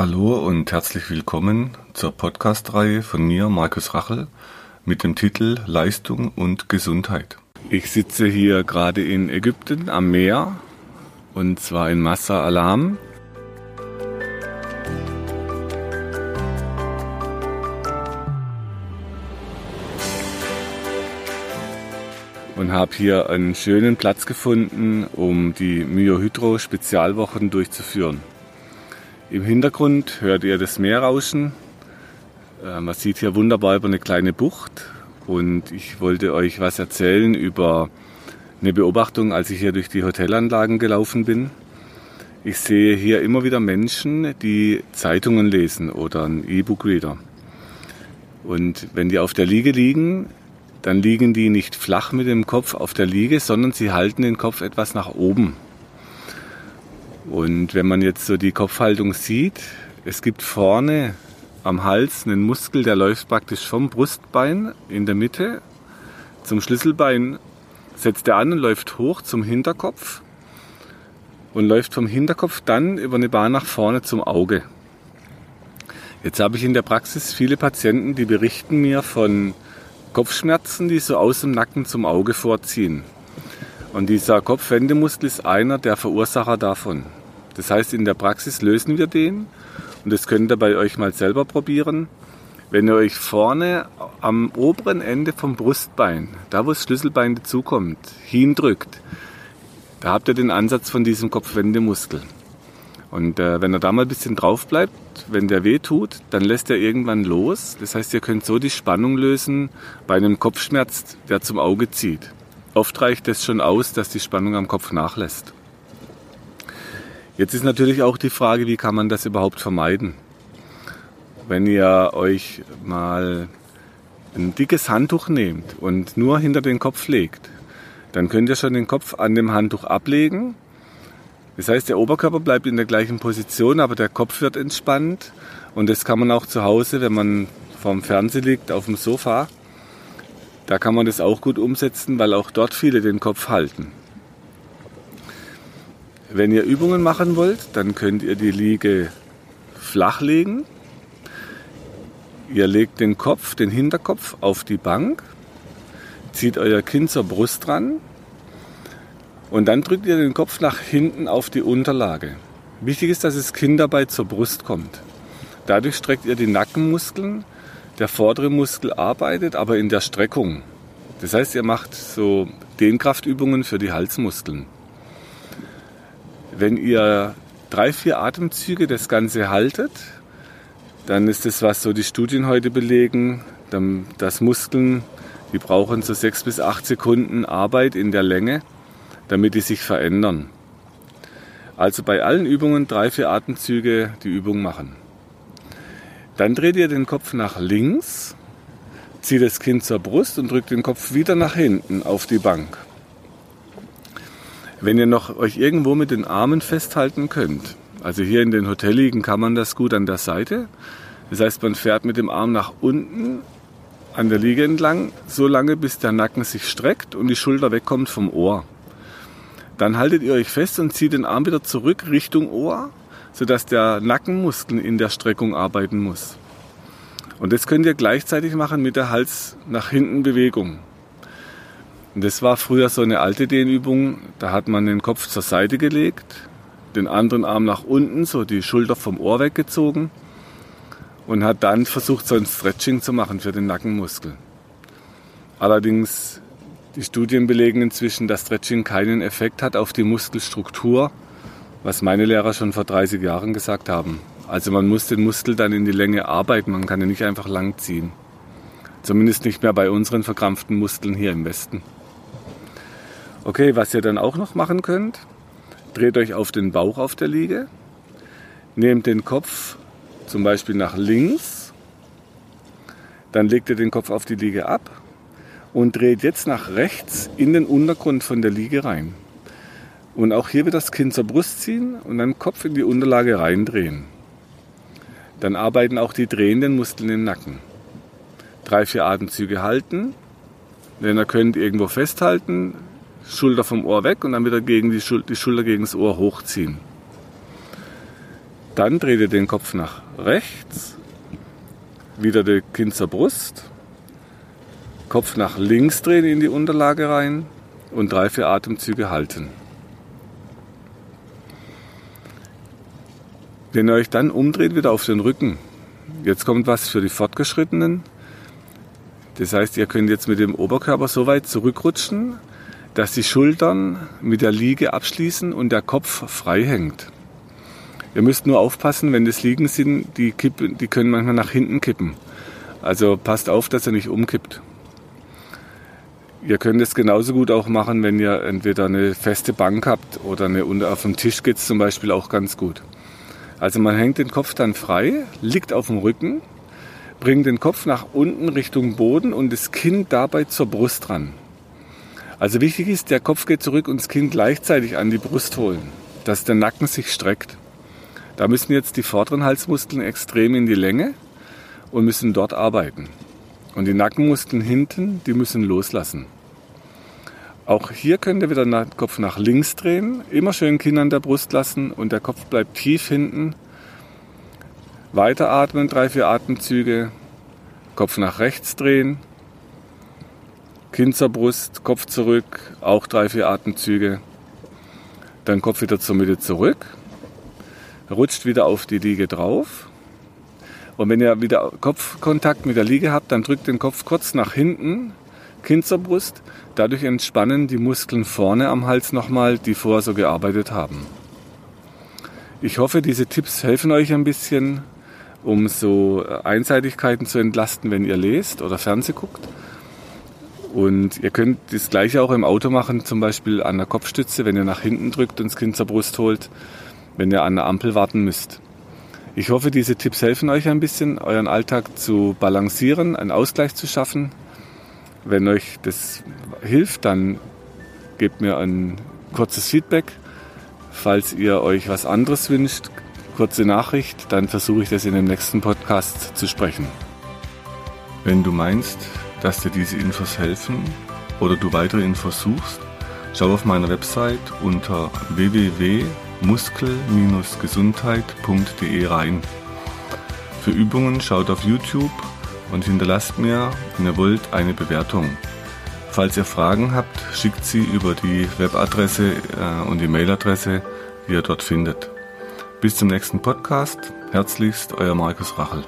Hallo und herzlich willkommen zur Podcast-Reihe von mir, Markus Rachel, mit dem Titel Leistung und Gesundheit. Ich sitze hier gerade in Ägypten am Meer und zwar in Massa Alam. Und habe hier einen schönen Platz gefunden, um die Myohydro Spezialwochen durchzuführen. Im Hintergrund hört ihr das Meer rauschen. Äh, man sieht hier wunderbar über eine kleine Bucht. Und ich wollte euch was erzählen über eine Beobachtung, als ich hier durch die Hotelanlagen gelaufen bin. Ich sehe hier immer wieder Menschen, die Zeitungen lesen oder ein E-Book-Reader. Und wenn die auf der Liege liegen, dann liegen die nicht flach mit dem Kopf auf der Liege, sondern sie halten den Kopf etwas nach oben. Und wenn man jetzt so die Kopfhaltung sieht, es gibt vorne am Hals einen Muskel, der läuft praktisch vom Brustbein in der Mitte zum Schlüsselbein, setzt er an und läuft hoch zum Hinterkopf und läuft vom Hinterkopf dann über eine Bahn nach vorne zum Auge. Jetzt habe ich in der Praxis viele Patienten, die berichten mir von Kopfschmerzen, die so aus dem Nacken zum Auge vorziehen. Und dieser Kopfwendemuskel ist einer der Verursacher davon. Das heißt, in der Praxis lösen wir den und das könnt ihr bei euch mal selber probieren. Wenn ihr euch vorne am oberen Ende vom Brustbein, da wo das Schlüsselbein dazukommt, hindrückt, da habt ihr den Ansatz von diesem Kopfwendemuskel. Und äh, wenn er da mal ein bisschen drauf bleibt, wenn der weh tut, dann lässt er irgendwann los. Das heißt, ihr könnt so die Spannung lösen bei einem Kopfschmerz, der zum Auge zieht. Oft reicht es schon aus, dass die Spannung am Kopf nachlässt. Jetzt ist natürlich auch die Frage, wie kann man das überhaupt vermeiden? Wenn ihr euch mal ein dickes Handtuch nehmt und nur hinter den Kopf legt, dann könnt ihr schon den Kopf an dem Handtuch ablegen. Das heißt, der Oberkörper bleibt in der gleichen Position, aber der Kopf wird entspannt. Und das kann man auch zu Hause, wenn man vorm Fernseher liegt, auf dem Sofa. Da kann man das auch gut umsetzen, weil auch dort viele den Kopf halten. Wenn ihr Übungen machen wollt, dann könnt ihr die Liege flach legen. Ihr legt den Kopf, den Hinterkopf auf die Bank, zieht euer Kinn zur Brust ran und dann drückt ihr den Kopf nach hinten auf die Unterlage. Wichtig ist, dass das Kinn dabei zur Brust kommt. Dadurch streckt ihr die Nackenmuskeln. Der vordere Muskel arbeitet, aber in der Streckung. Das heißt, ihr macht so Dehnkraftübungen für die Halsmuskeln. Wenn ihr drei, vier Atemzüge das Ganze haltet, dann ist das, was so die Studien heute belegen, dass Muskeln, die brauchen so sechs bis acht Sekunden Arbeit in der Länge, damit die sich verändern. Also bei allen Übungen drei, vier Atemzüge die Übung machen. Dann dreht ihr den Kopf nach links, zieht das Kind zur Brust und drückt den Kopf wieder nach hinten auf die Bank. Wenn ihr noch euch irgendwo mit den Armen festhalten könnt, also hier in den Hotelligen kann man das gut an der Seite. Das heißt, man fährt mit dem Arm nach unten an der Liege entlang, so lange bis der Nacken sich streckt und die Schulter wegkommt vom Ohr. Dann haltet ihr euch fest und zieht den Arm wieder zurück Richtung Ohr, sodass der Nackenmuskel in der Streckung arbeiten muss. Und das könnt ihr gleichzeitig machen mit der Hals nach hinten Bewegung. Und das war früher so eine alte Dehnübung. Da hat man den Kopf zur Seite gelegt, den anderen Arm nach unten, so die Schulter vom Ohr weggezogen und hat dann versucht, so ein Stretching zu machen für den Nackenmuskel. Allerdings, die Studien belegen inzwischen, dass Stretching keinen Effekt hat auf die Muskelstruktur, was meine Lehrer schon vor 30 Jahren gesagt haben. Also man muss den Muskel dann in die Länge arbeiten, man kann ihn nicht einfach lang ziehen. Zumindest nicht mehr bei unseren verkrampften Muskeln hier im Westen. Okay, was ihr dann auch noch machen könnt, dreht euch auf den Bauch auf der Liege, nehmt den Kopf zum Beispiel nach links, dann legt ihr den Kopf auf die Liege ab und dreht jetzt nach rechts in den Untergrund von der Liege rein. Und auch hier wird das Kinn zur Brust ziehen und dann Kopf in die Unterlage reindrehen. Dann arbeiten auch die drehenden Muskeln im Nacken. Drei, vier Atemzüge halten. Wenn ihr könnt, irgendwo festhalten, Schulter vom Ohr weg und dann wieder gegen die, Schul die Schulter gegen das Ohr hochziehen. Dann dreht ihr den Kopf nach rechts, wieder das Kinn zur Brust, Kopf nach links drehen in die Unterlage rein und drei, vier Atemzüge halten. Wenn ihr euch dann umdreht, wieder auf den Rücken. Jetzt kommt was für die Fortgeschrittenen. Das heißt, ihr könnt jetzt mit dem Oberkörper so weit zurückrutschen, dass die Schultern mit der Liege abschließen und der Kopf frei hängt. Ihr müsst nur aufpassen, wenn das Liegen sind, die, kippen, die können manchmal nach hinten kippen. Also passt auf, dass er nicht umkippt. Ihr könnt es genauso gut auch machen, wenn ihr entweder eine feste Bank habt oder eine auf dem Tisch geht es zum Beispiel auch ganz gut. Also man hängt den Kopf dann frei, liegt auf dem Rücken, bringt den Kopf nach unten Richtung Boden und das Kinn dabei zur Brust ran. Also wichtig ist, der Kopf geht zurück und das Kinn gleichzeitig an die Brust holen, dass der Nacken sich streckt. Da müssen jetzt die vorderen Halsmuskeln extrem in die Länge und müssen dort arbeiten. Und die Nackenmuskeln hinten, die müssen loslassen. Auch hier könnt ihr wieder den Kopf nach links drehen, immer schön Kinn an der Brust lassen und der Kopf bleibt tief hinten. Weiteratmen, drei, vier Atemzüge, Kopf nach rechts drehen, Kinn zur Brust, Kopf zurück, auch drei, vier Atemzüge. Dann Kopf wieder zur Mitte zurück, rutscht wieder auf die Liege drauf. Und wenn ihr wieder Kopfkontakt mit der Liege habt, dann drückt den Kopf kurz nach hinten, Kinn zur Brust. Dadurch entspannen die Muskeln vorne am Hals nochmal, die vorher so gearbeitet haben. Ich hoffe, diese Tipps helfen euch ein bisschen, um so Einseitigkeiten zu entlasten, wenn ihr lest oder Fernseh guckt. Und ihr könnt das gleiche auch im Auto machen, zum Beispiel an der Kopfstütze, wenn ihr nach hinten drückt und das Kind zur Brust holt, wenn ihr an der Ampel warten müsst. Ich hoffe, diese Tipps helfen euch ein bisschen, euren Alltag zu balancieren, einen Ausgleich zu schaffen. Wenn euch das hilft, dann gebt mir ein kurzes Feedback. Falls ihr euch was anderes wünscht, kurze Nachricht, dann versuche ich das in dem nächsten Podcast zu sprechen. Wenn du meinst, dass dir diese Infos helfen oder du weitere Infos suchst, schau auf meiner Website unter www muskel-gesundheit.de rein. Für Übungen schaut auf YouTube und hinterlasst mir, wenn ihr wollt, eine Bewertung. Falls ihr Fragen habt, schickt sie über die Webadresse äh, und die Mailadresse, die ihr dort findet. Bis zum nächsten Podcast. Herzlichst, euer Markus Rachel.